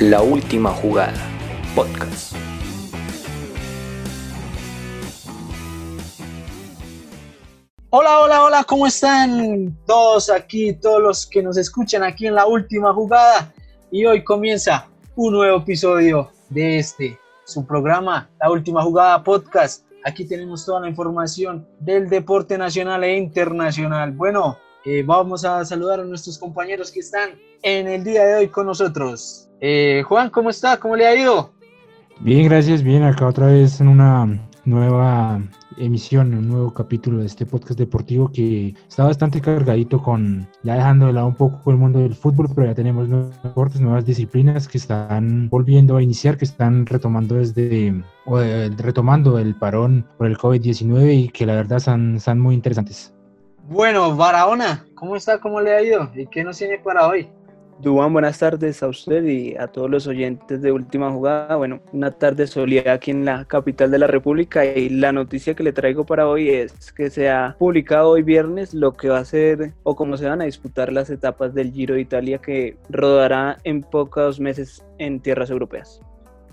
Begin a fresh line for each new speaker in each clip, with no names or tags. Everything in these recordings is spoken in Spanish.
La última jugada. Podcast.
Hola, hola, hola, ¿cómo están todos aquí, todos los que nos escuchan aquí en la última jugada? Y hoy comienza un nuevo episodio de este, su programa, La Última Jugada Podcast. Aquí tenemos toda la información del deporte nacional e internacional. Bueno, eh, vamos a saludar a nuestros compañeros que están en el día de hoy con nosotros. Eh, Juan, ¿cómo está? ¿Cómo le ha ido?
Bien, gracias. Bien, acá otra vez en una nueva emisión, un nuevo capítulo de este podcast deportivo que está bastante cargadito con, ya dejando de lado un poco el mundo del fútbol, pero ya tenemos nuevos deportes, nuevas disciplinas que están volviendo a iniciar, que están retomando desde, o, eh, retomando el parón por el COVID-19 y que la verdad están, están muy interesantes.
Bueno, Barahona, ¿cómo está? ¿Cómo le ha ido? ¿Y qué nos tiene para hoy?
Duan, buenas tardes a usted y a todos los oyentes de Última Jugada. Bueno, una tarde soleada aquí en la capital de la República y la noticia que le traigo para hoy es que se ha publicado hoy viernes lo que va a ser o cómo se van a disputar las etapas del Giro de Italia que rodará en pocos meses en tierras europeas.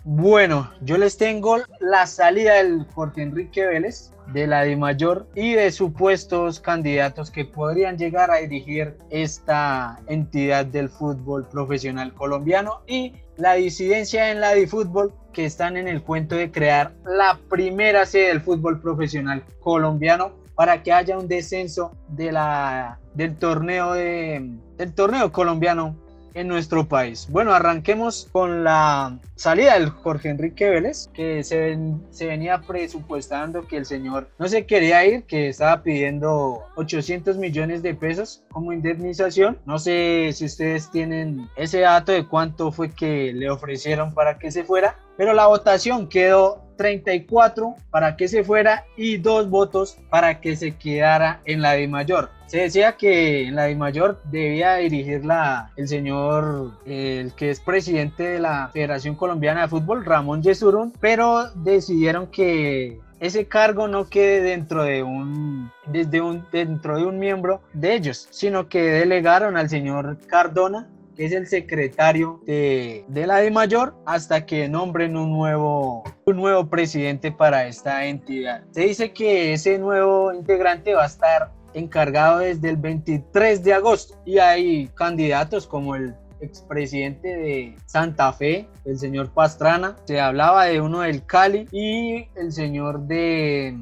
Bueno, yo les tengo la salida del Jorge Enrique Vélez, de la de Mayor y de supuestos candidatos que podrían llegar a dirigir esta entidad del fútbol profesional colombiano y la disidencia en la de fútbol que están en el cuento de crear la primera sede del fútbol profesional colombiano para que haya un descenso de la, del, torneo de, del torneo colombiano en nuestro país. Bueno, arranquemos con la salida del Jorge Enrique Vélez, que se, ven, se, venía presupuestando que el señor no se quería ir, que estaba pidiendo 800 millones de pesos como indemnización. No sé si ustedes tienen ese dato de cuánto fue que le ofrecieron para que se fuera, pero la votación quedó 34 para que se fuera y dos votos para que se quedara en la de mayor. Se decía que en la de mayor debía dirigirla el señor, el que es presidente de la Federación Colombiana de Fútbol, Ramón Yesurún, pero decidieron que ese cargo no quede dentro de un, desde un, dentro de un miembro de ellos, sino que delegaron al señor Cardona, que es el secretario de, de, la de mayor, hasta que nombren un nuevo, un nuevo presidente para esta entidad. Se dice que ese nuevo integrante va a estar encargado desde el 23 de agosto y hay candidatos como el expresidente de Santa Fe, el señor Pastrana, se hablaba de uno del Cali y el señor de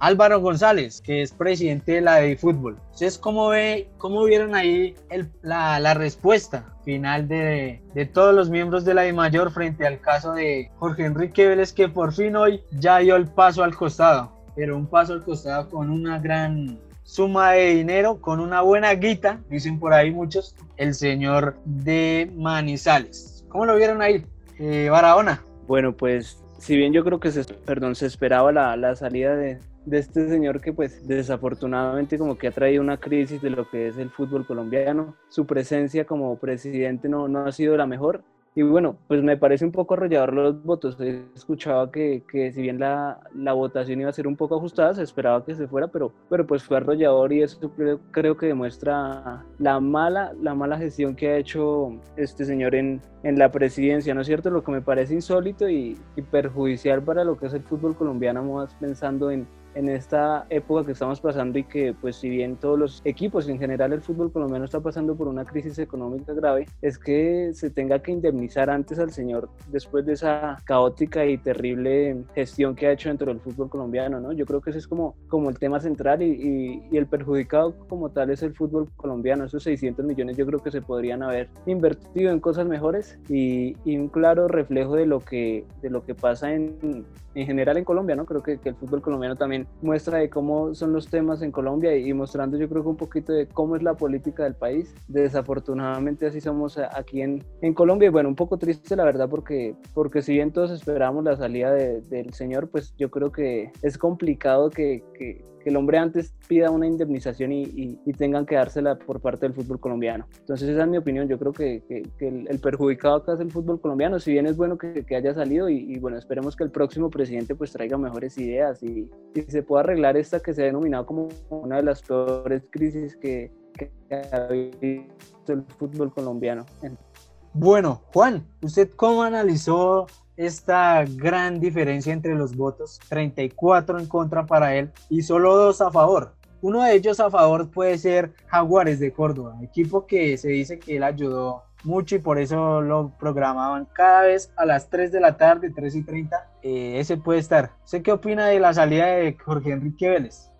Álvaro González, que es presidente de la de fútbol. Entonces, ¿cómo, ve, cómo vieron ahí la, respuesta final de, de, todos los miembros de la de mayor frente al caso de Jorge Enrique Vélez, que por fin hoy ya dio el paso al costado, pero un paso al costado con una gran suma de dinero, con una buena guita, dicen por ahí muchos, el señor de Manizales. ¿Cómo lo vieron ahí, eh, Barahona?
Bueno, pues si bien yo creo que se, perdón, se esperaba la, la salida de, de este señor que pues desafortunadamente como que ha traído una crisis de lo que es el fútbol colombiano. Su presencia como presidente no, no ha sido la mejor. Y bueno, pues me parece un poco arrollador los votos. He escuchado que, que si bien la, la, votación iba a ser un poco ajustada, se esperaba que se fuera, pero, pero pues fue arrollador y eso creo, creo que demuestra la mala, la mala gestión que ha hecho este señor en, en la presidencia, ¿no es cierto? Lo que me parece insólito y, y perjudicial para lo que es el fútbol colombiano, más pensando en, en esta época que estamos pasando y que pues si bien todos los equipos en general el fútbol colombiano está pasando por una crisis económica grave, es que se tenga que indemnizar antes al señor después de esa caótica y terrible gestión que ha hecho dentro del fútbol colombiano, ¿no? Yo creo que ese es como, como el tema central y, y, y el perjudicado como tal es el fútbol colombiano. Esos 600 millones yo creo que se podrían haber invertido en cosas mejores y, y un claro reflejo de lo que, de lo que pasa en, en general en Colombia, ¿no? Creo que, que el fútbol colombiano también muestra de cómo son los temas en Colombia y mostrando yo creo un poquito de cómo es la política del país. Desafortunadamente así somos aquí en, en Colombia y bueno, un poco triste la verdad porque, porque si bien todos esperamos la salida del señor, pues yo creo que es complicado que, el hombre antes pida una indemnización y, y, tengan que dársela por parte del fútbol colombiano. Entonces esa es mi opinión, yo creo que, que el, perjudicado acá es el fútbol colombiano, si bien es bueno que, haya salido y, bueno, esperemos que el próximo presidente pues traiga mejores ideas y, se pueda arreglar esta que se ha denominado como una de las peores crisis que, ha visto el fútbol colombiano.
Bueno, Juan, ¿usted cómo analizó esta gran diferencia entre los votos? 34 en contra para él y solo dos a favor. Uno de ellos a favor puede ser Jaguares de Córdoba, equipo que se dice que él ayudó mucho y por eso lo programaban cada vez a las 3 de la tarde, 3 y 30. Eh, ese puede estar. ¿Usted qué opina de la salida de Jorge Enrique Vélez?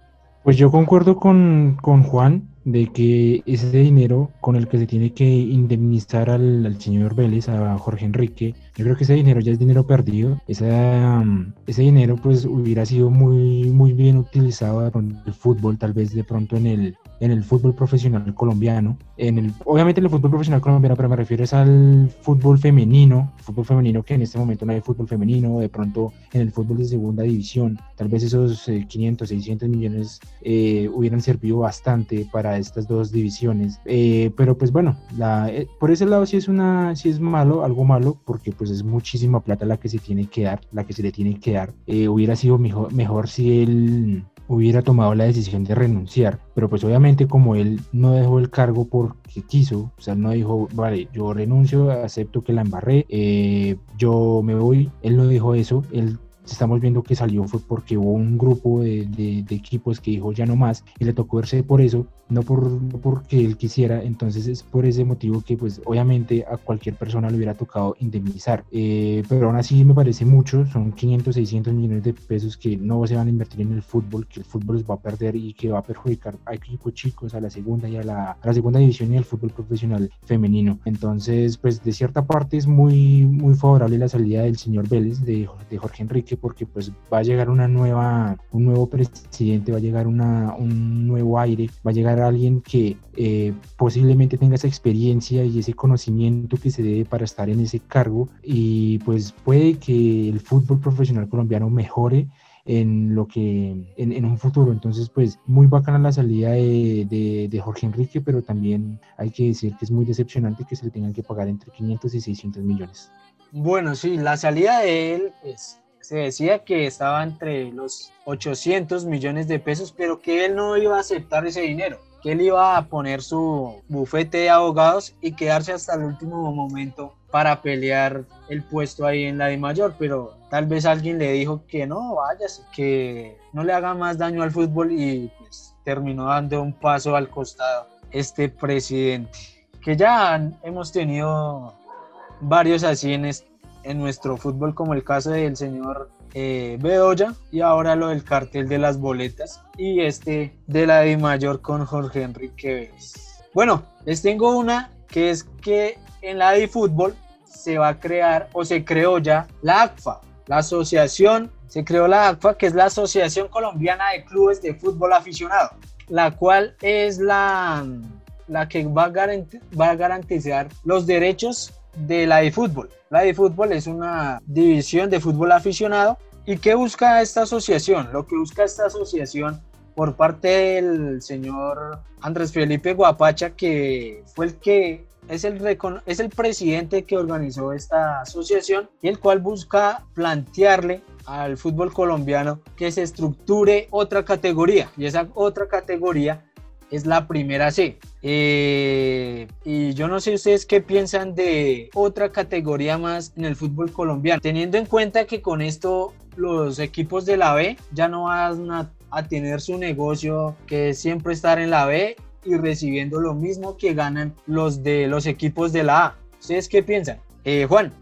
Pues yo concuerdo con, con Juan de que ese dinero con el que se tiene que indemnizar al, señor Vélez, a Jorge Enrique, yo creo que ese dinero ya es dinero perdido. Esa, ese dinero pues hubiera sido muy, muy bien utilizado en el fútbol, tal vez de pronto en el, en el fútbol profesional colombiano. En el, obviamente en el fútbol profesional colombiano, pero me refiero al fútbol femenino, fútbol femenino que en este momento no hay fútbol femenino, de pronto en el fútbol de segunda división, tal vez esos 500, eh, 600 millones eh, hubieran servido bastante para estas dos divisiones. Eh, pero pues bueno, la, por ese lado sí es, una, sí es malo, algo malo, porque pues es muchísima plata la que se tiene que dar, la que se le tiene que dar. hubiera sido mejor, mejor si él hubiera tomado la decisión de renunciar, pero pues obviamente como él no dejó el cargo porque quiso, o sea, no dijo, vale, yo renuncio, acepto que la embarré, eh, yo me voy, él no dijo eso, él estamos viendo que salió fue porque hubo un grupo de, equipos que dijo ya no más y le tocó verse por eso, no, por, porque él quisiera, entonces es por ese motivo que pues obviamente a cualquier persona le hubiera tocado indemnizar, eh, pero aún así me parece mucho, son 500, 600 millones de pesos que no se van a invertir en el fútbol, que el fútbol les va a perder y que va a perjudicar a equipos chicos, a la segunda y a la, a la segunda división y al fútbol profesional femenino, entonces pues de cierta parte es muy, muy favorable la salida del señor Vélez, de, de Jorge Enrique, porque pues va a llegar una nueva, un nuevo presidente, va a llegar un nuevo aire, va a llegar alguien que eh, posiblemente tenga esa experiencia y ese conocimiento que se debe para estar en ese cargo. Y pues puede que el fútbol profesional colombiano mejore en lo que en, un futuro. Entonces pues muy bacana la salida de, de, de, Jorge Enrique pero también hay que decir que es muy decepcionante que se le tengan que pagar entre 500 y 600 millones.
Bueno sí la salida de él es se decía que estaba entre los 800 millones de pesos, pero que él no iba a aceptar ese dinero, que él iba a poner su bufete de abogados y quedarse hasta el último momento para pelear el puesto ahí en la de mayor, pero tal vez alguien le dijo que no, váyase, que no le haga más daño al fútbol y pues terminó dando un paso al costado este presidente, que ya hemos tenido varios así en, este en nuestro fútbol, como el caso del señor eh, Bedoya y ahora lo del cartel de las boletas y este de la de mayor con Jorge Enrique Vélez. Bueno, les tengo una que es que en la de fútbol se va a crear o se creó ya la ACFA, la asociación, se creó la ACFA que es la Asociación Colombiana de Clubes de Fútbol Aficionado, la cual es la, la que va a, va a garantizar los derechos de la de fútbol. La de fútbol es una división de fútbol aficionado. ¿Y qué busca esta asociación? Lo que busca esta asociación por parte del señor Andrés Felipe Guapacha, que fue el que es el, es el presidente que organizó esta asociación y el cual busca plantearle al fútbol colombiano que se estructure otra categoría y esa otra categoría es la primera C. Eh, y yo no sé ustedes qué piensan de otra categoría más en el fútbol colombiano, teniendo en cuenta que con esto los equipos de la B ya no van a, tener su negocio que es siempre estar en la B y recibiendo lo mismo que ganan los de los equipos de la A. ¿Ustedes qué piensan? Eh, Juan.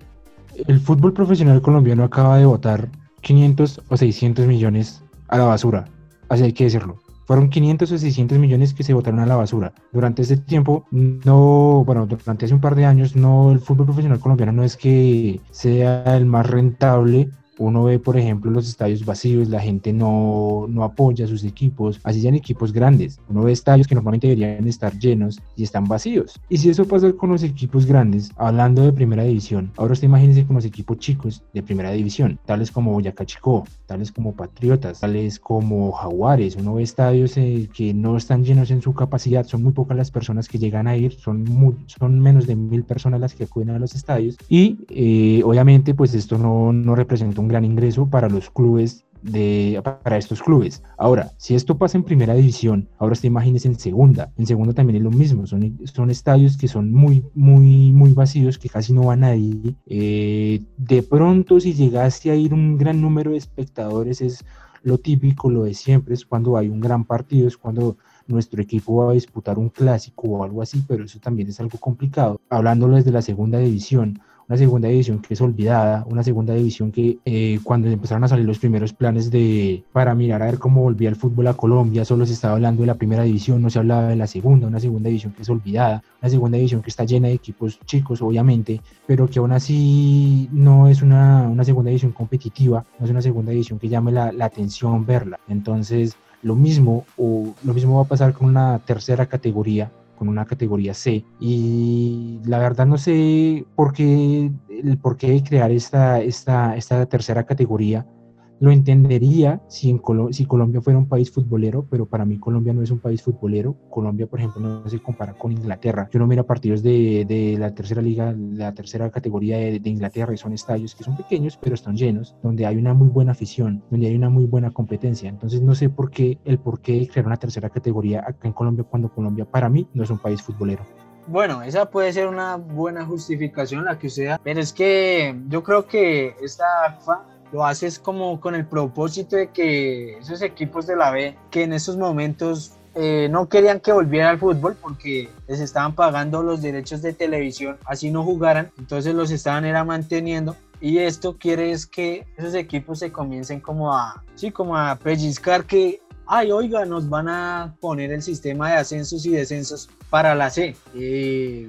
El fútbol profesional colombiano acaba de votar 500 o 600 millones a la basura, así hay que decirlo. Fueron 500 o 600 millones que se botaron a la basura. Durante este tiempo, no, bueno, durante hace un par de años, no, el fútbol profesional colombiano no es que sea el más rentable uno ve, por ejemplo, los estadios vacíos, la gente no, no apoya a sus equipos, así sean equipos grandes. Uno ve estadios que normalmente deberían estar llenos y están vacíos. Y si eso pasa con los equipos grandes, hablando de primera división, ahora usted imagínese con los equipos chicos de primera división, tales como Boyacá Chico, tales como Patriotas, tales como Jaguares. Uno ve estadios eh, que no están llenos en su capacidad, son muy pocas las personas que llegan a ir, son, son menos de mil personas las que acuden a los estadios. Y eh, obviamente, pues esto no, no representa un gran ingreso para los clubes de, para estos clubes. Ahora, si esto pasa en primera división, ahora te imagines en segunda. En segunda también es lo mismo. Son, son estadios que son muy, muy, muy vacíos, que casi no va nadie. Eh, de pronto, si llegase a ir un gran número de espectadores, es lo típico, lo de siempre, es cuando hay un gran partido, es cuando nuestro equipo va a disputar un clásico o algo así, pero eso también es algo complicado. Hablándolo desde la segunda división, una segunda división que es olvidada, una segunda división que eh, cuando empezaron a salir los primeros planes de para mirar a ver cómo volvía el fútbol a Colombia, solo se estaba hablando de la primera división, no se hablaba de la segunda, una segunda división que es olvidada, una segunda división que está llena de equipos chicos, obviamente, pero que aún así no es una, una segunda división competitiva, no es una segunda división que llame la, la atención verla. Entonces, lo mismo, o lo mismo va a pasar con una tercera categoría con una categoría C. Y la verdad no sé por qué, el por qué crear esta, esta, esta tercera categoría lo entendería si, en si Colombia fuera un país futbolero, pero para mí Colombia no es un país futbolero. Colombia, por ejemplo, no se compara con Inglaterra. Yo no miro partidos de, de la tercera liga, la tercera categoría de, de, Inglaterra y son estadios que son pequeños, pero están llenos, donde hay una muy buena afición, donde hay una muy buena competencia. Entonces no sé por qué el por qué crear una tercera categoría acá en Colombia cuando Colombia para mí no es un país futbolero.
Bueno, esa puede ser una buena justificación la que usted pero es que yo creo que esta lo haces como con el propósito de que esos equipos de la B, que en esos momentos eh, no querían que volviera al fútbol porque les estaban pagando los derechos de televisión, así no jugaran, entonces los estaban era manteniendo. Y esto quiere es que esos equipos se comiencen como a, sí, como a pellizcar que ay, oiga, nos van a poner el sistema de ascensos y descensos para la C. Eh,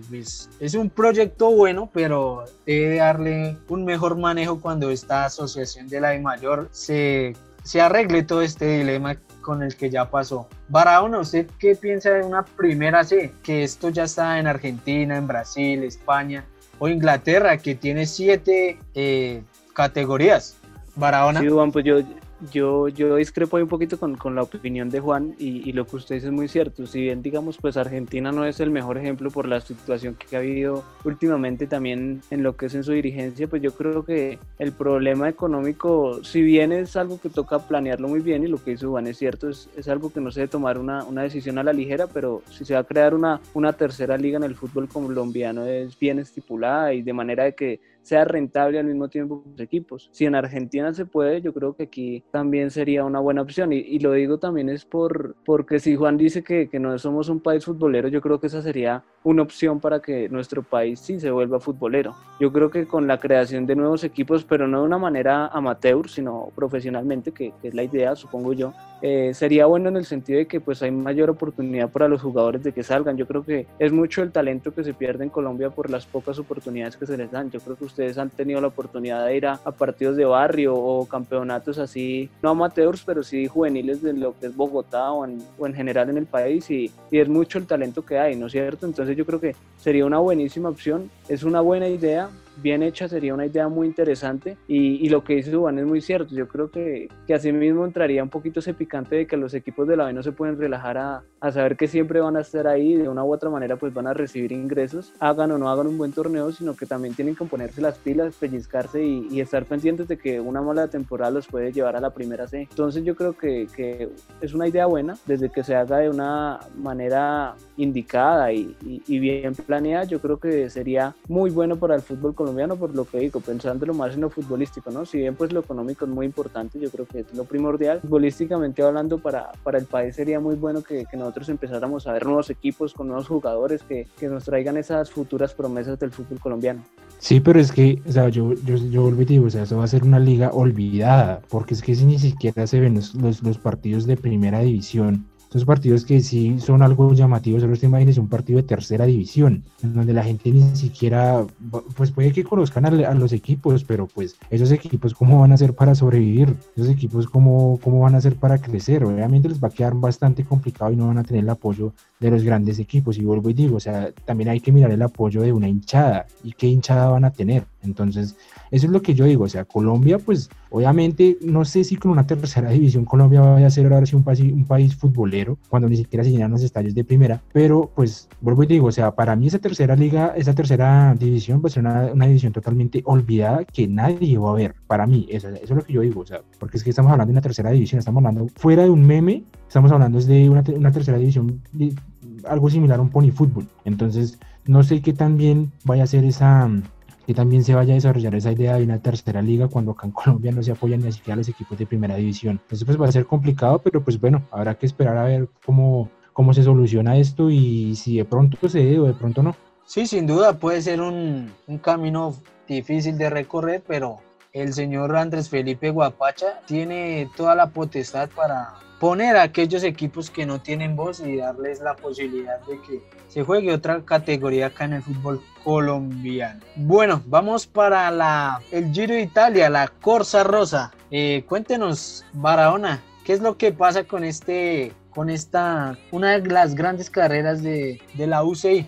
es un proyecto bueno, pero debe darle un mejor manejo cuando esta asociación de la de mayor se, se arregle todo este dilema con el que ya pasó. Barahona, ¿usted qué piensa de una primera C? Que esto ya está en Argentina, en Brasil, España o Inglaterra, que tiene siete eh, categorías. Barahona.
Sí, Juan, pues yo, yo, yo discrepo ahí un poquito con, con la opinión de Juan y, y, lo que usted dice es muy cierto. Si bien, digamos, pues Argentina no es el mejor ejemplo por la situación que ha habido últimamente también en lo que es en su dirigencia, pues yo creo que el problema económico, si bien es algo que toca planearlo muy bien y lo que dice Juan es cierto, es, es algo que no se debe tomar una, una, decisión a la ligera, pero si se va a crear una, una tercera liga en el fútbol colombiano es bien estipulada y de manera de que sea rentable al mismo tiempo los equipos. Si en Argentina se puede, yo creo que aquí también sería una buena opción. Y, y lo digo también es por, porque si Juan dice que, que, no somos un país futbolero, yo creo que esa sería una opción para que nuestro país sí se vuelva futbolero. Yo creo que con la creación de nuevos equipos, pero no de una manera amateur, sino profesionalmente, que, que es la idea, supongo yo, eh, sería bueno en el sentido de que pues hay mayor oportunidad para los jugadores de que salgan. Yo creo que es mucho el talento que se pierde en Colombia por las pocas oportunidades que se les dan. Yo creo que ustedes han tenido la oportunidad de ir a, partidos de barrio o campeonatos así, no amateurs, pero sí juveniles de lo que es Bogotá o en, general en el país y es mucho el talento que hay, ¿no es cierto? Entonces yo creo que sería una buenísima opción, es una buena idea, bien hecha sería una idea muy interesante y, y, lo que dice Juan es muy cierto. Yo creo que, que así mismo entraría un poquito ese picante de que los equipos de la B no se pueden relajar a, a, saber que siempre van a estar ahí de una u otra manera pues van a recibir ingresos, hagan o no hagan un buen torneo, sino que también tienen que ponerse las pilas, pellizcarse y, y estar pendientes de que una mala temporada los puede llevar a la primera C. Entonces yo creo que, que es una idea buena desde que se haga de una manera indicada y, y, y bien planeada, yo creo que sería muy bueno para el fútbol colombiano colombiano por lo que digo, pensándolo más en lo futbolístico, ¿no? Si bien pues lo económico es muy importante, yo creo que es lo primordial, futbolísticamente hablando para, para el país sería muy bueno que, que nosotros empezáramos a ver nuevos equipos con nuevos jugadores que, que, nos traigan esas futuras promesas del fútbol colombiano.
Sí, pero es que, o sea, yo, yo, yo volví digo, o sea, eso va a ser una liga olvidada, porque es que si ni siquiera se ven los, los, los partidos de primera división, esos partidos que sí son algo llamativos, solo te imagines un partido de tercera división, en donde la gente ni siquiera, pues puede que conozcan a, los equipos, pero pues esos equipos cómo van a ser para sobrevivir, esos equipos cómo, cómo van a ser para crecer, obviamente les va a quedar bastante complicado y no van a tener el apoyo de los grandes equipos, y vuelvo y digo, o sea, también hay que mirar el apoyo de una hinchada, y qué hinchada van a tener, entonces, eso es lo que yo digo, o sea, Colombia, pues obviamente, no sé si con una tercera división Colombia vaya a ser ahora sí un país, un país futbolero, cuando ni siquiera se llenan los estadios de primera, pero pues vuelvo y digo, o sea, para mí esa tercera liga, esa tercera división va a ser una, una división totalmente olvidada que nadie va a ver, para mí, eso, es lo que yo digo, o sea, porque es que estamos hablando de una tercera división, estamos hablando fuera de un meme, estamos hablando de una, una tercera división, algo similar a un pony fútbol, entonces no sé qué tan bien vaya a ser esa que también se vaya a desarrollar esa idea de una tercera liga cuando acá en Colombia no se apoyan ni siquiera los equipos de primera división. Entonces pues va a ser complicado, pero pues bueno, habrá que esperar a ver cómo, cómo se soluciona esto y si de pronto se dé o de pronto no.
Sí, sin duda puede ser un, un camino difícil de recorrer, pero el señor Andrés Felipe Guapacha tiene toda la potestad para poner a aquellos equipos que no tienen voz y darles la posibilidad de que se juegue otra categoría acá en el fútbol colombiano. Bueno, vamos para la, el Giro de Italia, la Corsa Rosa. Eh, cuéntenos, Barahona, ¿qué es lo que pasa con este, con esta, una de las grandes carreras de, de la UCI?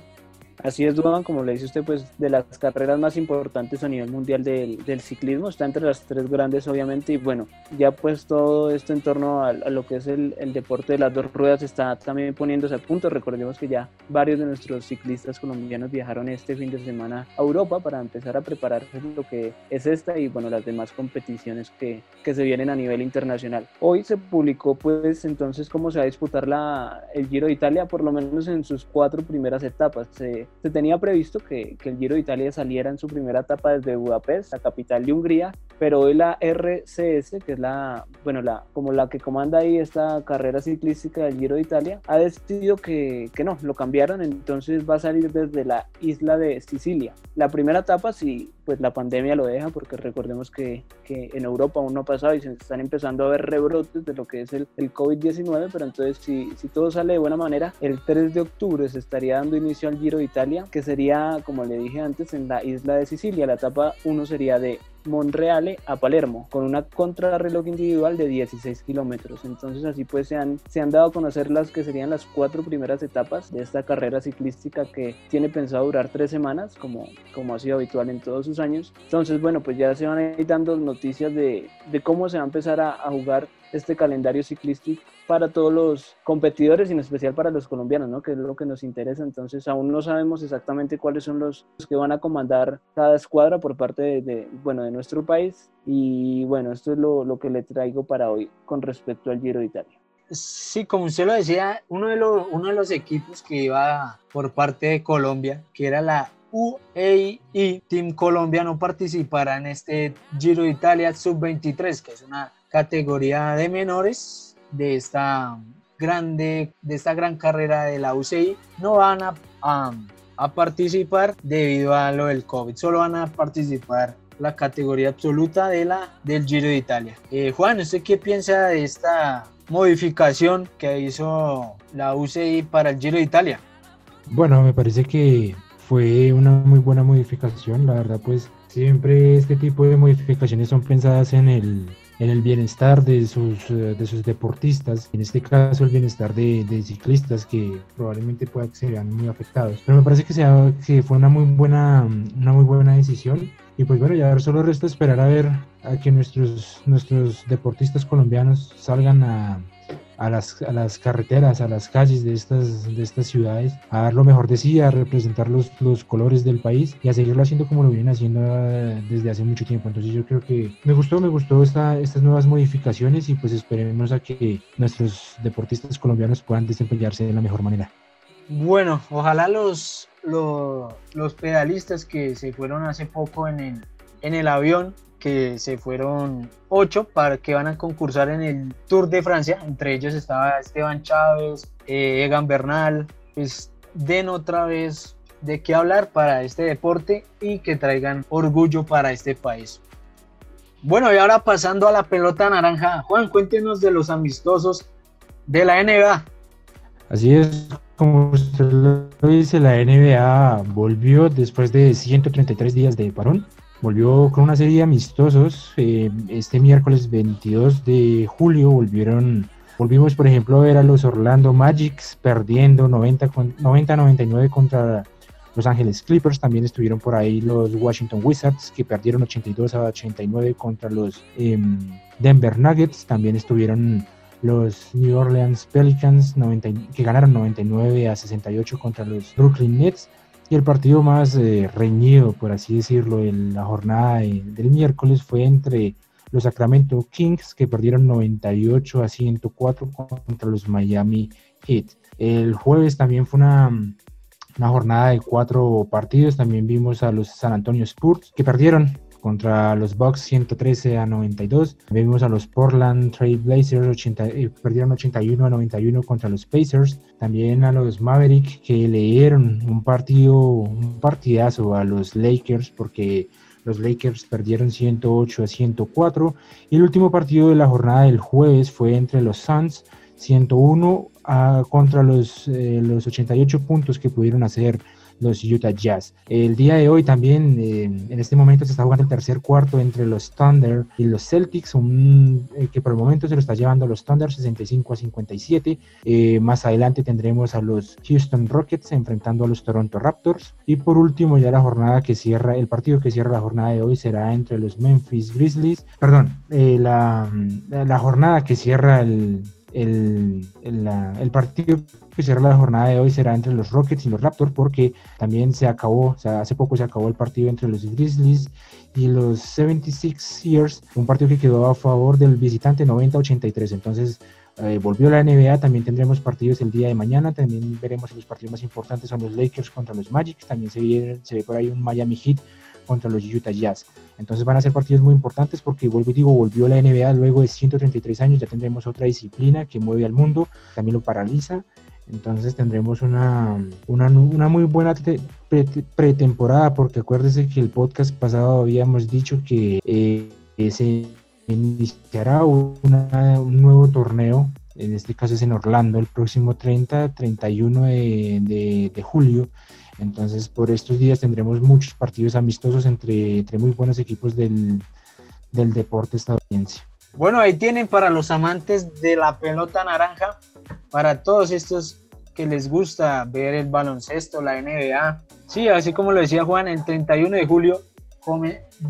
Así es, Duan, como le dice usted, pues de las carreras más importantes a nivel mundial del, del, ciclismo, está entre las tres grandes obviamente y bueno, ya pues todo esto en torno a, lo que es el, el, deporte de las dos ruedas está también poniéndose a punto, recordemos que ya varios de nuestros ciclistas colombianos viajaron este fin de semana a Europa para empezar a prepararse lo que es esta y bueno, las demás competiciones que, que se vienen a nivel internacional. Hoy se publicó pues entonces cómo se va a disputar la, el Giro de Italia, por lo menos en sus cuatro primeras etapas. Se, se tenía previsto que, el Giro de Italia saliera en su primera etapa desde Budapest, la capital de Hungría, pero hoy la RCS, que es la, bueno, la, como la que comanda ahí esta carrera ciclística del Giro de Italia, ha decidido que, que no, lo cambiaron, entonces va a salir desde la isla de Sicilia. La primera etapa, si pues la pandemia lo deja, porque recordemos que, que en Europa aún no ha pasado y se están empezando a ver rebrotes de lo que es el, el COVID-19, pero entonces si, si todo sale de buena manera, el 3 de octubre se estaría dando inicio al Giro de Italia, que sería, como le dije antes, en la isla de Sicilia. La etapa 1 sería de Monreale a Palermo, con una contrarreloj individual de 16 kilómetros. Entonces así pues se han, se han dado a conocer las que serían las cuatro primeras etapas de esta carrera ciclística que tiene pensado durar tres semanas, como, como ha sido habitual en todos sus años. Entonces bueno, pues ya se van a ir dando noticias de, de cómo se va a empezar a, a jugar este calendario ciclístico para todos los competidores y en especial para los colombianos, ¿no? que es lo que nos interesa. Entonces aún no sabemos exactamente cuáles son los, que van a comandar cada escuadra por parte de, de, bueno, de nuestro país. Y bueno, esto es lo, lo, que le traigo para hoy con respecto al Giro de Italia.
Sí, como usted lo decía, uno de, los, uno de los equipos que iba por parte de Colombia, que era la UAE Team Colombia, no participará en este Giro de Italia Sub-23, que es una categoría de menores de esta grande, de esta gran carrera de la UCI, no van a, a, participar debido a lo del COVID, solo van a participar la categoría absoluta de la, del Giro de Italia. Eh, Juan, ¿usted qué piensa de esta modificación que hizo la UCI para el Giro de Italia?
Bueno, me parece que fue una muy buena modificación, la verdad pues siempre este tipo de modificaciones son pensadas en el, en el bienestar de sus, de sus deportistas, en este caso el bienestar de, de ciclistas que probablemente pueda que se vean muy afectados. Pero me parece que, sea, que fue una muy, buena, una muy buena decisión y pues bueno, ya solo resta esperar a ver a que nuestros, nuestros deportistas colombianos salgan a, a las, a las carreteras, a las calles de estas, de estas ciudades, a dar lo mejor de sí, a representar los, los colores del país y a seguirlo haciendo como lo vienen haciendo eh, desde hace mucho tiempo. Entonces yo creo que me gustó, me gustó esta, estas nuevas modificaciones y pues esperemos a que nuestros deportistas colombianos puedan desempeñarse de la mejor manera.
Bueno, ojalá los, los, los pedalistas que se fueron hace poco en el, en el avión que se fueron ocho para que van a concursar en el Tour de Francia. Entre ellos estaba Esteban Chávez, eh, Egan Bernal. Pues den otra vez de qué hablar para este deporte y que traigan orgullo para este país. Bueno, y ahora pasando a la pelota naranja, Juan, cuéntenos de los amistosos de la NBA.
Así es, como usted lo dice, la NBA volvió después de 133 días de parón. Volvió con una serie de amistosos. Eh, este miércoles 22 de julio volvieron, volvimos, por ejemplo, a ver a los Orlando Magics perdiendo 90-99 contra Los Ángeles Clippers. También estuvieron por ahí los Washington Wizards que perdieron 82 a 89 contra los em, Denver Nuggets. También estuvieron los New Orleans Pelicans que ganaron 99 a 68 contra los Brooklyn Nets. Y el partido más eh, reñido, por así decirlo, en la jornada del miércoles fue entre los Sacramento Kings, que perdieron 98 a 104 contra los Miami Heat. El jueves también fue una, una jornada de cuatro partidos. También vimos a los San Antonio Spurs, que perdieron contra los Bucks 113 a 92. Vimos a los Portland Trail Blazers 80, eh, perdieron 81 a 91 contra los Pacers. También a los Maverick que le dieron un partido, un partidazo a los Lakers porque los Lakers perdieron 108 a 104. Y el último partido de la jornada del jueves fue entre los Suns 101 a, contra los, eh, los 88 puntos que pudieron hacer los Utah Jazz. El día de hoy también, eh, en este momento se está jugando el tercer cuarto entre los Thunder y los Celtics, eh, que por el momento se lo está llevando los Thunder 65 a 57. Eh, más adelante tendremos a los Houston Rockets enfrentando a los Toronto Raptors. Y por último, ya la jornada que cierra, el partido que cierra la jornada de hoy será entre los Memphis Grizzlies, perdón, la jornada que cierra el el, el, partido que cierra la jornada de hoy será entre los Rockets y los Raptors porque también se acabó, o sea, hace poco se acabó el partido entre los Grizzlies y los 76 Years, un partido que quedó a favor del visitante 90-83. Entonces eh, volvió la NBA, también tendremos partidos el día de mañana, también veremos los partidos más importantes son los Lakers contra los Magic, también se, se ve por ahí un Miami Heat contra los Utah Jazz. Entonces van a ser partidos muy importantes porque, vuelvo y digo, volvió la NBA luego de 133 años, ya tendremos otra disciplina que mueve al mundo, también lo paraliza. Entonces tendremos una, una, muy buena pretemporada porque acuérdese que el podcast pasado habíamos dicho que eh, se iniciará un nuevo torneo, en este caso es en Orlando, el próximo 30, 31 de, de julio entonces, por estos días tendremos muchos partidos amistosos entre, entre muy buenos equipos del, del deporte estadounidense.
Bueno, ahí tienen para los amantes de la pelota naranja, para todos estos que les gusta ver el baloncesto, la NBA. Sí, así como lo decía Juan, el 31 de julio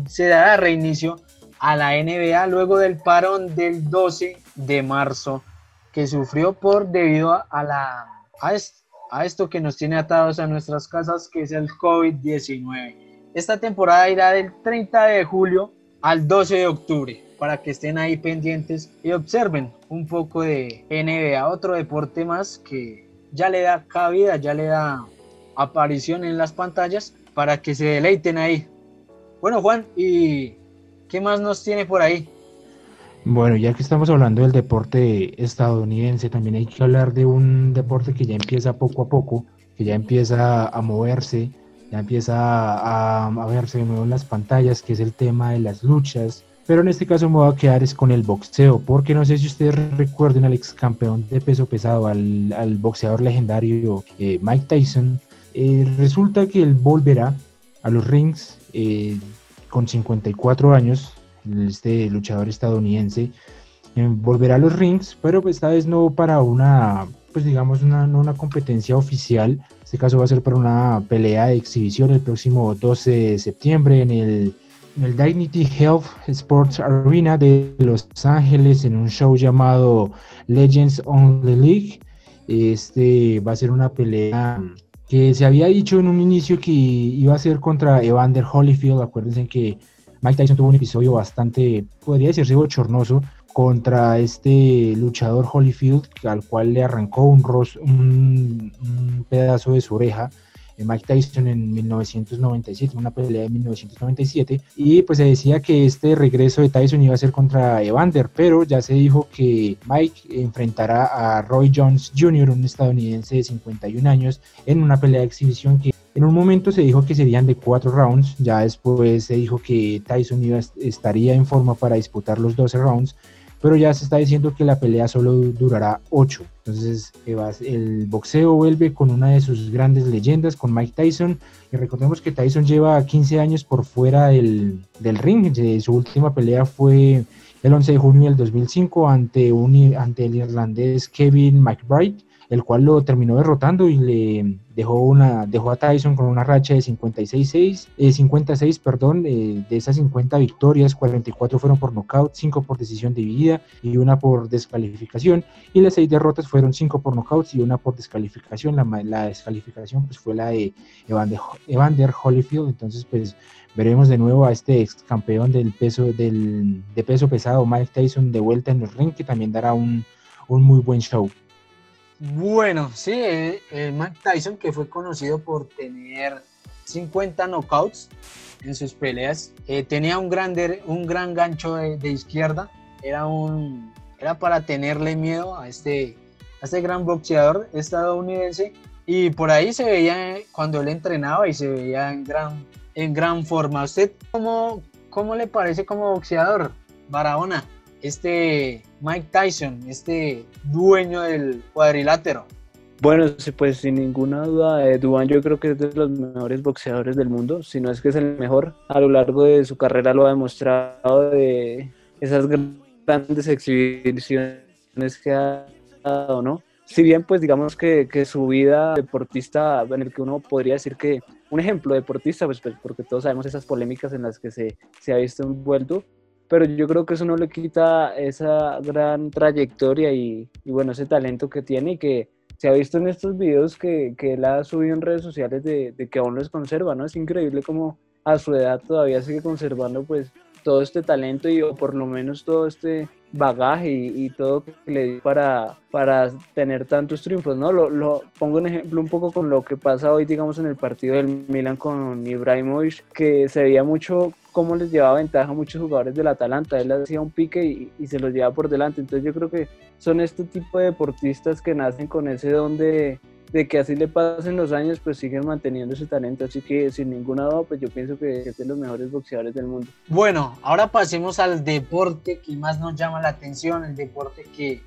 se dará reinicio a la NBA luego del parón del 12 de marzo que sufrió por debido a la a, a esto que nos tiene atados a nuestras casas, que es el COVID-19. Esta temporada irá del 30 de julio al 12 de octubre, para que estén ahí pendientes y observen un poco de NBA, otro deporte más que ya le da cabida, ya le da aparición en las pantallas para que se deleiten ahí. Bueno, Juan, ¿y qué más nos tiene por ahí?
Bueno, ya que estamos hablando del deporte estadounidense, también hay que hablar de un deporte que ya empieza poco a poco, que ya empieza a moverse, ya empieza a, verse de nuevo en las pantallas, que es el tema de las luchas. Pero en este caso me voy a quedar es con el boxeo, porque no sé si ustedes recuerden al ex campeón de peso pesado, al, boxeador legendario eh, Mike Tyson. Eh, resulta que él volverá a los rings eh, con 54 años, este luchador estadounidense, eh, volverá a los rings, pero pues esta vez no para una, pues digamos, una, no una competencia oficial. En este caso va a ser para una pelea de exhibición el próximo 12 de septiembre en el, en el Dignity Health Sports Arena de Los Ángeles en un show llamado Legends on the League. Este va a ser una pelea que se había dicho en un inicio que iba a ser contra Evander Holyfield. Acuérdense que Mike Tyson tuvo un episodio bastante, podría decirse, bochornoso contra este luchador Holyfield, al cual le arrancó un, pedazo de su oreja. Eh, Mike Tyson en 1997, una pelea de 1997, y pues se decía que este regreso de Tyson iba a ser contra Evander, pero ya se dijo que Mike enfrentará a Roy Jones Jr., un estadounidense de 51 años, en una pelea de exhibición que en un momento se dijo que serían de cuatro rounds, ya después se dijo que Tyson iba, estaría en forma para disputar los 12 rounds, pero ya se está diciendo que la pelea solo durará 8. Entonces el boxeo vuelve con una de sus grandes leyendas, con Mike Tyson, y recordemos que Tyson lleva 15 años por fuera del, del ring, su última pelea fue el 11 de junio del 2005 ante, un, ante el irlandés Kevin McBride el cual lo terminó derrotando y le dejó, una, dejó a Tyson con una racha de 56, 56 eh, perdón, eh, de esas 50 victorias, 44 fueron por nocaut, 5 por decisión dividida y una por descalificación, y las 6 derrotas fueron 5 por nocaut y una por descalificación, la, la descalificación pues fue la de Evander, Evander Holyfield, entonces pues veremos de nuevo a este ex campeón del peso, del, de peso pesado Mike Tyson de vuelta en el ring, que también dará un, un muy buen show.
Bueno, sí, eh, eh, Mike Tyson, que fue conocido por tener 50 knockouts en sus peleas, eh, tenía un, grande, un gran gancho de, izquierda, era, un, era para tenerle miedo a este, a este gran boxeador estadounidense y por ahí se veía cuando él entrenaba y se veía en gran, en gran forma. ¿Usted cómo, cómo le parece como boxeador, Barahona? Este Mike Tyson, este dueño del cuadrilátero?
Bueno, pues sin ninguna duda, eh, Duan yo creo que es de los mejores boxeadores del mundo, si no es que es el mejor. A lo largo de su carrera lo ha demostrado de esas grandes exhibiciones que ha dado, ¿no? Si bien, pues digamos que, que su vida deportista, en el que uno podría decir que un ejemplo deportista, pues, pues porque todos sabemos esas polémicas en las que se, se ha visto envuelto, pero yo creo que eso no le quita esa gran trayectoria y, bueno, ese talento que tiene y que se ha visto en estos videos que, que él ha subido en redes sociales de, que aún los conserva, ¿no? Es increíble como a su edad todavía sigue conservando pues todo este talento y o por lo menos todo este bagaje y, todo que le dio para, para tener tantos triunfos, ¿no? Lo, lo, pongo un ejemplo un poco con lo que pasa hoy, digamos, en el partido del Milan con Ibrahimovic, que se veía mucho cómo les llevaba ventaja a muchos jugadores del Atalanta, él hacía un pique y, y se los llevaba por delante, entonces yo creo que son este tipo de deportistas que nacen con ese don de, de que así le pasen los años, pues siguen manteniendo ese talento. Así que sin ninguna duda, pues yo pienso que es de los mejores boxeadores del mundo.
Bueno, ahora pasemos al deporte que más nos llama la atención, el deporte que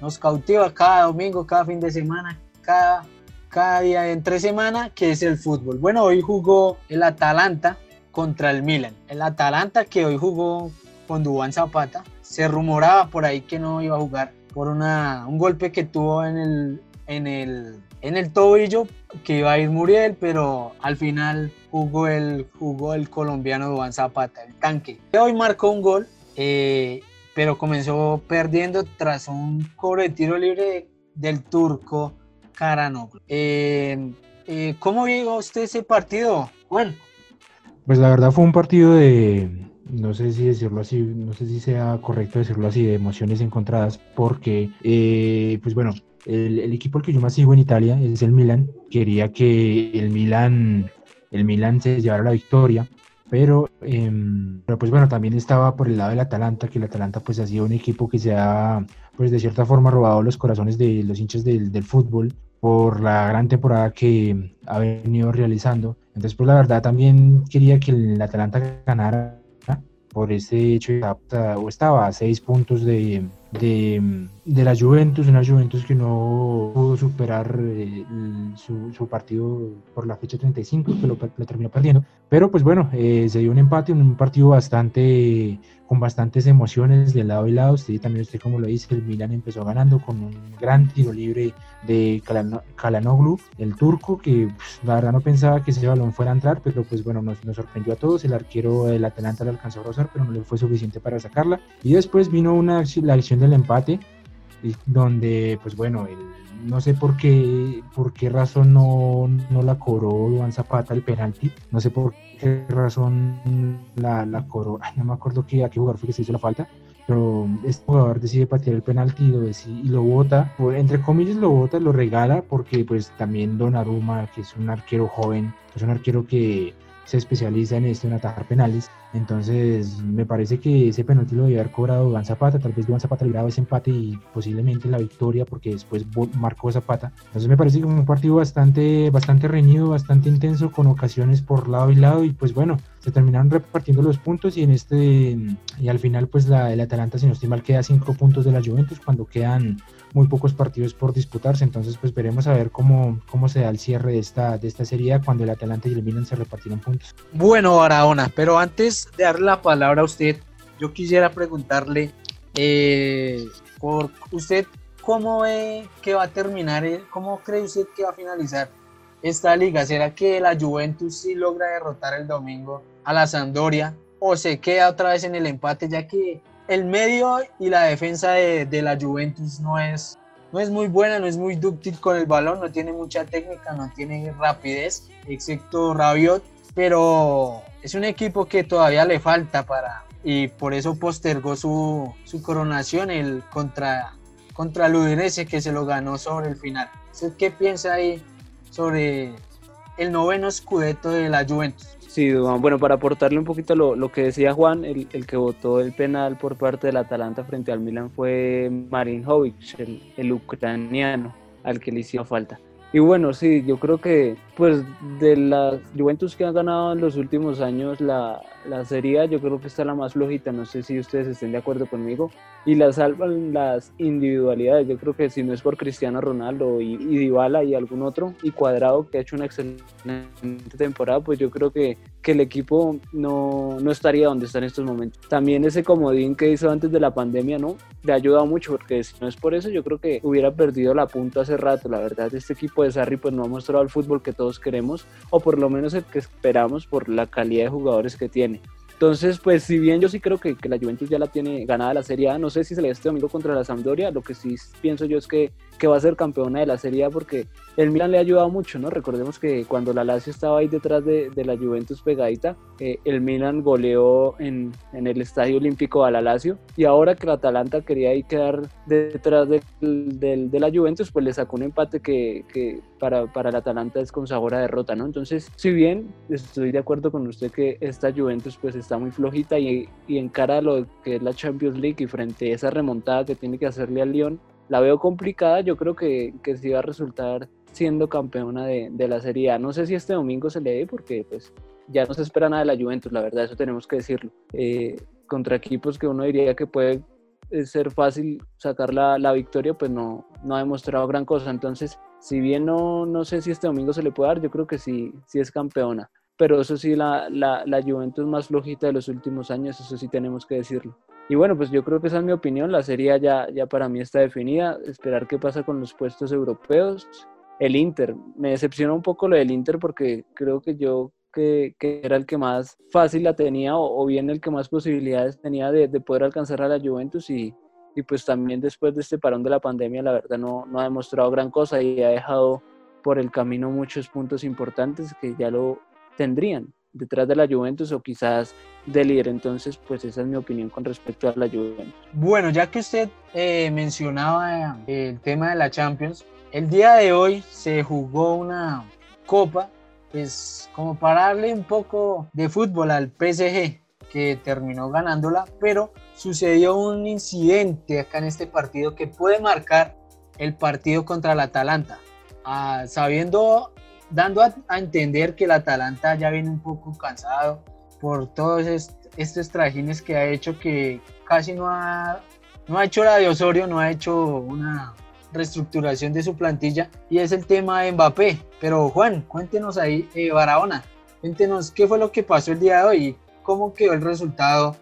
nos cautiva cada domingo, cada fin de semana, cada, cada día entre semana, que es el fútbol. Bueno, hoy jugó el Atalanta contra el Milan. El Atalanta que hoy jugó con Dubán Zapata, se rumoraba por ahí que no iba a jugar por una, un golpe que tuvo en el, en el en el tobillo que iba a ir Muriel, pero al final jugó el, jugó el colombiano Juan Zapata, el tanque. Hoy marcó un gol, eh, pero comenzó perdiendo tras un cobro de tiro libre del turco Karanoglu. Eh, eh, ¿Cómo vio usted ese partido, Juan?
Pues la verdad fue un partido de, no sé si decirlo así, no sé si sea correcto decirlo así, de emociones encontradas, porque, pues bueno, el, equipo al que yo más sigo en Italia es el Milan. Quería que el Milan, el Milan se llevara la victoria, pero, em, pero pues bueno, también estaba por el lado del Atalanta, que el Atalanta pues ha sido un equipo que se ha, pues de cierta forma, robado los corazones de los hinchas del fútbol por la gran temporada que ha venido realizando. Entonces, pues la verdad también quería que el Atalanta ganara por ese hecho, o estaba a seis puntos de, de, de, la Juventus, una Juventus que no pudo superar eh, su, su, partido por la fecha 35, que lo, lo terminó perdiendo. Pero pues bueno, eh, se dio un empate, un partido bastante con bastantes emociones de lado y lado. Usted también, usted como lo dice, el Milan empezó ganando con un gran tiro libre de Kalanoglu, el turco, que pues, la verdad no pensaba que ese balón fuera a entrar, pero pues bueno, nos, nos sorprendió a todos. El arquero del Atalanta lo alcanzó a rozar, pero no le fue suficiente para sacarla. Y después vino una, la acción del empate, donde pues bueno, el no sé por qué, por qué razón no, no la cobró Juan Zapata el penalti, no sé por qué razón la, la cobró, no me acuerdo qué, a qué jugador fue que se hizo la falta, pero este jugador decide patear el penalti y lo, decide, y lo bota, entre comillas lo bota, lo regala, porque pues también Donnarumma, que es un arquero joven, es un arquero que se especializa en esto, en atajar penales. Entonces, me parece que ese penalti lo debe haber cobrado Iván Zapata. Tal vez Iván Zapata libraba ese empate y posiblemente la victoria, porque después marcó Zapata. Entonces, me parece que un partido bastante, bastante reñido, bastante intenso, con ocasiones por lado y lado. Y pues bueno, se terminaron repartiendo los puntos y en este y al final pues la, el Atalanta si no estoy mal queda cinco puntos de la Juventus cuando quedan muy pocos partidos por disputarse entonces pues veremos a ver cómo, cómo se da el cierre de esta, de esta serie cuando el Atalanta y el Milan se repartieron puntos
bueno Barahona pero antes de darle la palabra a usted yo quisiera preguntarle eh, por usted cómo ve que va a terminar cómo cree usted que va a finalizar esta liga? ¿Será que la Juventus sí logra derrotar el domingo a la Sampdoria o se queda otra vez en el empate ya que el medio y la defensa de, de, la Juventus no es, no es muy buena, no es muy dúctil con el balón, no tiene mucha técnica, no tiene rapidez, excepto Rabiot, pero es un equipo que todavía le falta para y por eso postergó su, su coronación el contra contra el Udinese que se lo ganó sobre el final. ¿Usted qué piensa ahí sobre el noveno scudetto de la Juventus.
Bueno, para aportarle un poquito lo, que decía Juan, el, que votó el penal por parte del Atalanta frente al Milan fue Marin Jovic, el, ucraniano, al que le hicieron falta. Y bueno, sí, yo creo que pues de las Juventus que han ganado en los últimos años la, la Serie yo creo que está la más flojita, no sé si ustedes estén de acuerdo conmigo, y la salvan las individualidades, yo creo que si no es por Cristiano Ronaldo y, y Dybala y algún otro, y Cuadrado que ha hecho una excelente temporada, pues yo creo que, que el equipo no, no estaría donde está en estos momentos. También ese comodín que hizo antes de la pandemia, ¿no? Le ha ayudado mucho, porque si no es por eso, yo creo que hubiera perdido la punta hace rato, la verdad, este equipo de Sarri pues no ha mostrado el fútbol que todos queremos, o por lo menos el que esperamos por la calidad de jugadores que tiene. Entonces, pues si bien yo sí creo que, que, la Juventus ya la tiene ganada la Serie A, no sé si se le da este domingo contra la Sampdoria, lo que sí pienso yo es que, que va a ser campeona de la Serie porque el Milan le ha ayudado mucho, ¿no? Recordemos que cuando la Lazio estaba ahí detrás de, de la Juventus pegadita, eh, el Milan goleó en, en, el Estadio Olímpico a la Lazio y ahora que la Atalanta quería ahí quedar detrás de, de, de la Juventus, pues le sacó un empate que, que para, para la Atalanta es con sabor a derrota, ¿no? Entonces, si bien estoy de acuerdo con usted que esta Juventus pues está muy flojita y, y encara lo que es la Champions League y frente a esa remontada que tiene que hacerle al Lyon, la veo complicada, yo creo que, que sí va a resultar siendo campeona de, de, la Serie A. No sé si este domingo se le dé porque pues ya no se espera nada de la Juventus, la verdad, eso tenemos que decirlo. Eh, contra equipos que uno diría que puede ser fácil sacar la, la, victoria, pues no, no ha demostrado gran cosa. Entonces, si bien no, no sé si este domingo se le puede dar, yo creo que sí, sí es campeona. Pero eso sí, la, la, la Juventus más flojita de los últimos años, eso sí tenemos que decirlo. Y bueno, pues yo creo que esa es mi opinión. La serie ya, ya para mí está definida. Esperar qué pasa con los puestos europeos. El Inter. Me decepciona un poco lo del Inter porque creo que yo que, que era el que más fácil la tenía o, o bien el que más posibilidades tenía de, de, poder alcanzar a la Juventus y, y pues también después de este parón de la pandemia la verdad no, no ha demostrado gran cosa y ha dejado por el camino muchos puntos importantes que ya lo tendrían detrás de la Juventus o quizás de líder. Entonces, pues esa es mi opinión con respecto a la Juventus.
Bueno, ya que usted eh, mencionaba el tema de la Champions, el día de hoy se jugó una copa, pues como para darle un poco de fútbol al PSG, que terminó ganándola, pero sucedió un incidente acá en este partido que puede marcar el partido contra el Atalanta. Ah, sabiendo dando a, a, entender que el Atalanta ya viene un poco cansado por todos est estos trajines que ha hecho que casi no ha, no ha hecho la de Osorio, no ha hecho una reestructuración de su plantilla y es el tema de Mbappé. Pero Juan, cuéntenos ahí, eh, Barahona, cuéntenos qué fue lo que pasó el día de hoy cómo quedó el resultado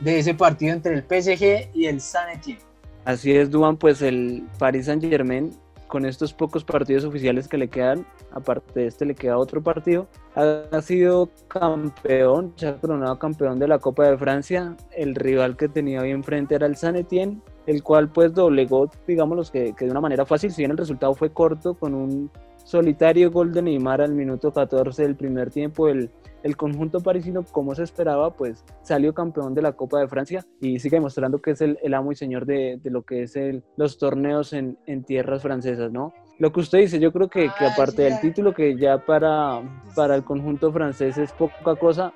de ese partido entre el PSG y el San Etienne.
Así es, Duan, pues el Paris Saint Germain con estos pocos partidos oficiales que le quedan, aparte de este le queda otro partido, ha sido campeón, se ha coronado campeón de la Copa de Francia, el rival que tenía hoy enfrente era el San Etienne, el cual pues doblegó, digamos, que, que de una manera fácil, si bien el resultado fue corto, con un solitario gol de Neymar al minuto 14 del primer tiempo, el, el conjunto parisino, como se esperaba, pues salió campeón de la Copa de Francia y sigue demostrando que es el, el amo y señor de, de, lo que es el, los torneos en, en, tierras francesas, ¿no? Lo que usted dice, yo creo que, que aparte del título, que ya para, para el conjunto francés es poca cosa,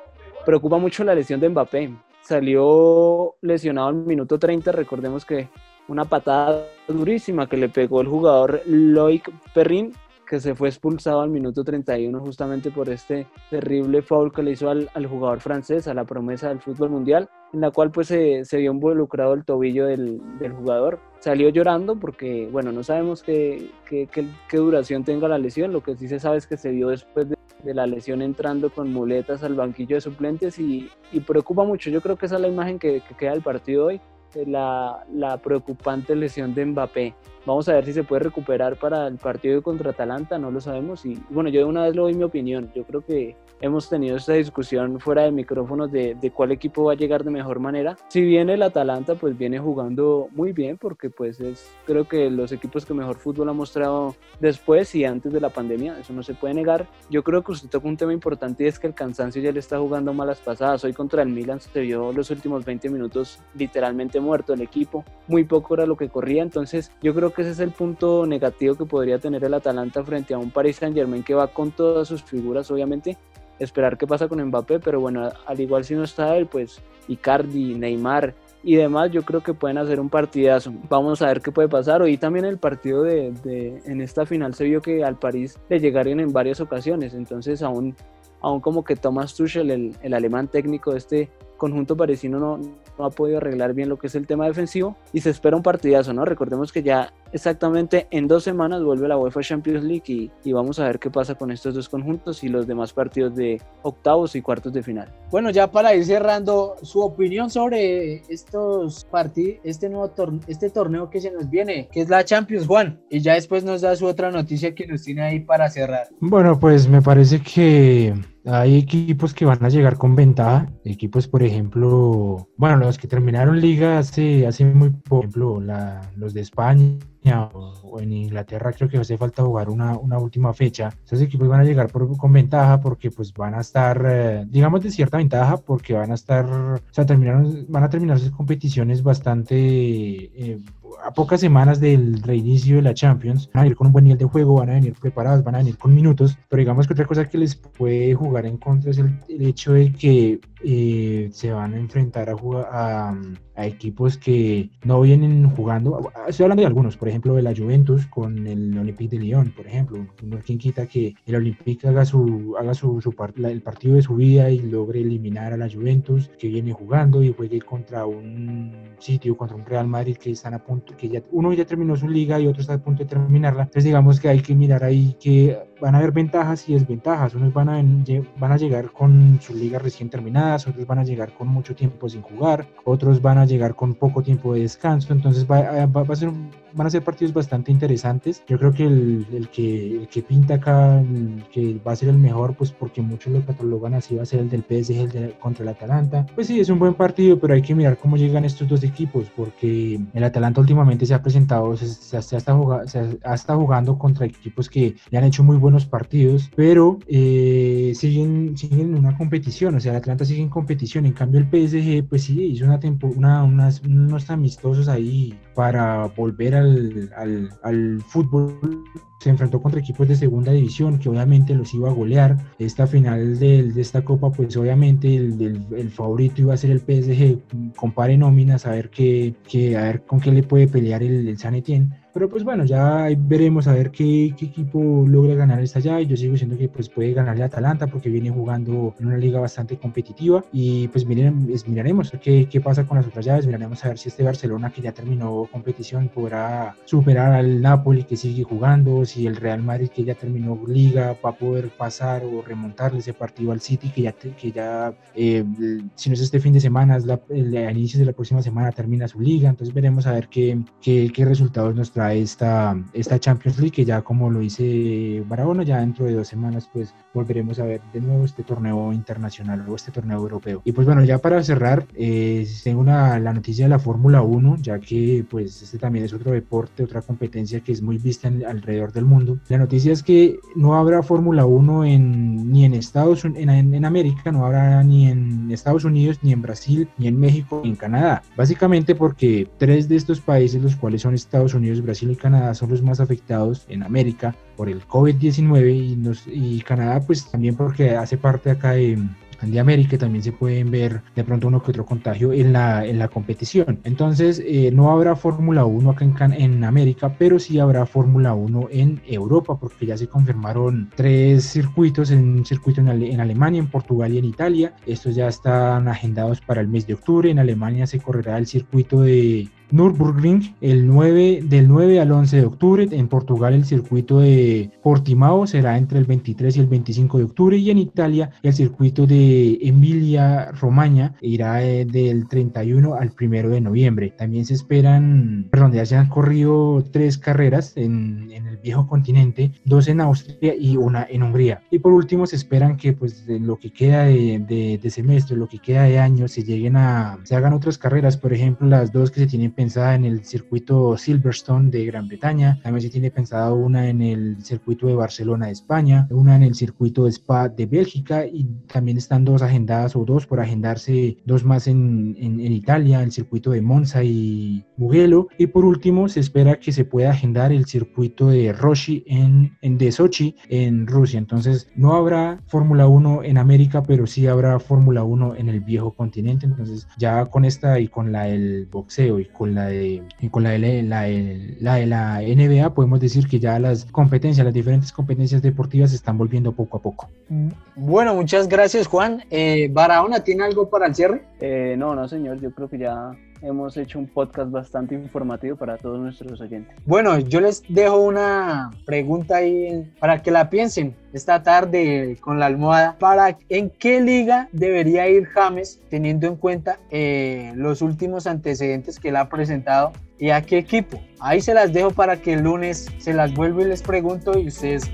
preocupa mucho la lesión de Mbappé. Salió lesionado al minuto 30, recordemos que una patada durísima que le pegó el jugador Loic Perrin que se fue expulsado al minuto 31 justamente por este terrible foul que le hizo al, al jugador francés, a la promesa del fútbol mundial, en la cual pues se, se vio involucrado el tobillo del, del, jugador. Salió llorando porque, bueno, no sabemos qué, qué, qué, qué, duración tenga la lesión, lo que sí se sabe es que se vio después de, de la lesión entrando con muletas al banquillo de suplentes y, y, preocupa mucho. Yo creo que esa es la imagen que, que queda del partido hoy, la, la preocupante lesión de Mbappé. Vamos a ver si se puede recuperar para el partido contra Atalanta, no lo sabemos. Y bueno, yo de una vez le doy mi opinión. Yo creo que hemos tenido esta discusión fuera de micrófonos de, de, cuál equipo va a llegar de mejor manera. Si bien el Atalanta pues viene jugando muy bien, porque pues es creo que los equipos que mejor fútbol ha mostrado después y antes de la pandemia, eso no se puede negar. Yo creo que usted toca un tema importante y es que el cansancio ya le está jugando malas pasadas. Hoy contra el Milan se vio los últimos 20 minutos literalmente muerto el equipo. Muy poco era lo que corría, entonces yo creo que ese es el punto negativo que podría tener el Atalanta frente a un Paris Saint Germain que va con todas sus figuras, obviamente. Esperar qué pasa con Mbappé, pero bueno, al igual si no está él, pues Icardi, Neymar y demás, yo creo que pueden hacer un partidazo. Vamos a ver qué puede pasar. Hoy también el partido de, de en esta final se vio que al París le llegaron en varias ocasiones, entonces aún, aún como que Thomas Tuchel, el, el alemán técnico de este conjunto parisino no, no, ha podido arreglar bien lo que es el tema defensivo y se espera un partidazo, ¿no? Recordemos que ya exactamente en dos semanas vuelve la UEFA Champions League y, y, vamos a ver qué pasa con estos dos conjuntos y los demás partidos de octavos y cuartos de final.
Bueno, ya para ir cerrando, su opinión sobre estos partidos, este nuevo torneo, este torneo que se nos viene, que es la Champions, Juan, y ya después nos da su otra noticia que nos tiene ahí para cerrar.
Bueno, pues me parece que hay equipos que van a llegar con ventaja, equipos por ejemplo, bueno, los que terminaron liga hace, hace muy poco, por ejemplo, la, los de España o, en Inglaterra creo que hace falta jugar una, última fecha. Esos equipos van a llegar por, con ventaja porque pues van a estar, eh, digamos de cierta ventaja porque van a estar, o sea, terminaron, van a terminar sus competiciones bastante... Eh, a pocas semanas del reinicio de la Champions, van a venir con un buen nivel de juego, van a venir preparados, van a venir con minutos, pero digamos que otra cosa que les puede jugar en contra es el, el hecho de que eh, se van a enfrentar a, a, a, equipos que no vienen jugando. Estoy hablando de algunos, por ejemplo, de la Juventus con el Olympique de Lyon, por ejemplo. No quien quita que el Olympique haga, su, haga su, su part, el partido de su vida y logre eliminar a la Juventus que viene jugando y juegue contra un sitio, contra un Real Madrid que están a punto, que ya uno ya terminó su liga y otro está a punto de terminarla. Entonces, digamos que hay que mirar ahí que van a haber ventajas y desventajas. Unos van a, van a llegar con su liga recién terminada otros van a llegar con mucho tiempo sin jugar, otros van a llegar con poco tiempo de descanso, entonces va, va, va a ser, van a ser partidos bastante interesantes. Yo creo que el, el que, el que pinta acá, el que va a ser el mejor, pues porque muchos lo catalogan así, va a ser el del PSG el de, contra el Atalanta. Pues sí, es un buen partido, pero hay que mirar cómo llegan estos dos equipos, porque el Atalanta últimamente se ha presentado, se, se, se, se ha estado jugando contra equipos que le han hecho muy buenos partidos, pero eh, siguen, siguen en una competición, o sea, el Atlanta sigue en competición, en cambio el PSG, pues sí, hizo una tempo, una, unas, unos amistosos ahí para volver al, al, fútbol se enfrentó contra equipos de segunda división que obviamente los iba a golear. Esta final de, esta copa, pues obviamente el, favorito iba a ser el PSG. Compare nóminas a ver, qué, qué, a ver con qué le puede pelear el, el San Etienne. Pero pues bueno, ya veremos a ver qué, qué, equipo logra ganar esta llave. Yo sigo diciendo que pues puede ganarle a Atalanta porque viene jugando en una liga bastante competitiva. Y pues miren, miraremos qué, qué pasa con las otras llaves. Miraremos a ver si este Barcelona que ya terminó competición podrá superar al Napoli que sigue jugando. Si el Real Madrid que ya terminó liga va a poder pasar o remontarle ese partido al City que ya, que ya eh, si no es este fin de semana, es la, el, a inicios de la próxima semana termina su liga. Entonces veremos a ver qué, qué, qué resultados nos trae esta, esta Champions League, que ya como lo dice Barahona, ya dentro de dos semanas pues volveremos a ver de nuevo este torneo internacional o este torneo europeo. Y pues bueno, ya para cerrar, eh, tengo una, la noticia de la Fórmula 1, ya que pues este también es otro deporte, otra competencia que es muy vista en, alrededor del mundo. La noticia es que no habrá Fórmula 1 en, ni en Estados en, en, en América, no habrá ni en Estados Unidos, ni en Brasil, ni en México, ni en Canadá. Básicamente porque tres de estos países, los cuales son Estados Unidos, Brasil y Canadá, son los más afectados en América por el COVID-19 y, y Canadá pues también porque hace parte acá de de América, también se pueden ver de pronto uno que otro contagio en la, en la competición. Entonces, eh, no habrá Fórmula 1 acá en, en América, pero sí habrá Fórmula 1 en Europa, porque ya se confirmaron tres circuitos, en un circuito en, en Alemania, en Portugal y en Italia. Estos ya están agendados para el mes de octubre. En Alemania se correrá el circuito de Nürburgring el 9, del 9 al 11 de octubre. En Portugal el circuito de Portimao será entre el 23 y el 25 de octubre y en Italia el circuito de Emilia Romagna irá eh, del 31 al 1 de noviembre. También se esperan, perdón, ya se han corrido tres carreras en, en el viejo continente, dos en Austria y una en Hungría. Y por último se esperan que pues de lo que queda de, de, de semestre, lo que queda de año, se lleguen a, se hagan otras carreras, por ejemplo las dos que se tienen pensada en el circuito Silverstone de Gran Bretaña, también se tiene pensada una en el circuito de Barcelona de España, una en el circuito de Spa de Bélgica y también están dos agendadas o dos por agendarse, dos más en, en, en Italia, el circuito de Monza y Mugello y por último se espera que se pueda agendar el circuito de Roshi en, en de Sochi en Rusia. Entonces no habrá Fórmula 1 en América, pero sí habrá Fórmula 1 en el viejo continente. Entonces ya con esta y con la del boxeo y con la de, con la de la, la, de la NBA, podemos decir que ya las competencias, las diferentes competencias deportivas se están volviendo poco a poco.
Bueno, muchas gracias Juan. Eh, Barahona, ¿tiene algo para el cierre?
Eh, no, no señor, yo creo que ya hemos hecho un podcast bastante informativo para todos nuestros oyentes.
Bueno, yo les dejo una pregunta ahí para que la piensen esta tarde con la almohada. ¿Para en qué liga debería ir James teniendo en cuenta eh, los últimos antecedentes que él ha presentado y a qué equipo? Ahí se las dejo para que el lunes se las vuelvo y les pregunto y ustedes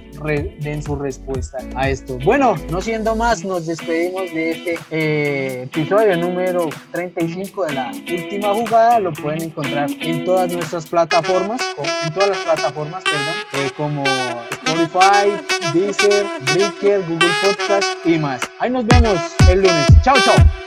den su respuesta a esto. Bueno, no siendo más, nos despedimos de este eh, episodio número 35 de la última jugada. Lo pueden encontrar en todas nuestras plataformas, en todas las plataformas, perdón, eh, como Spotify, Deezer, Breaker, Google Podcast y más. Ahí nos vemos el lunes. Chao, chao.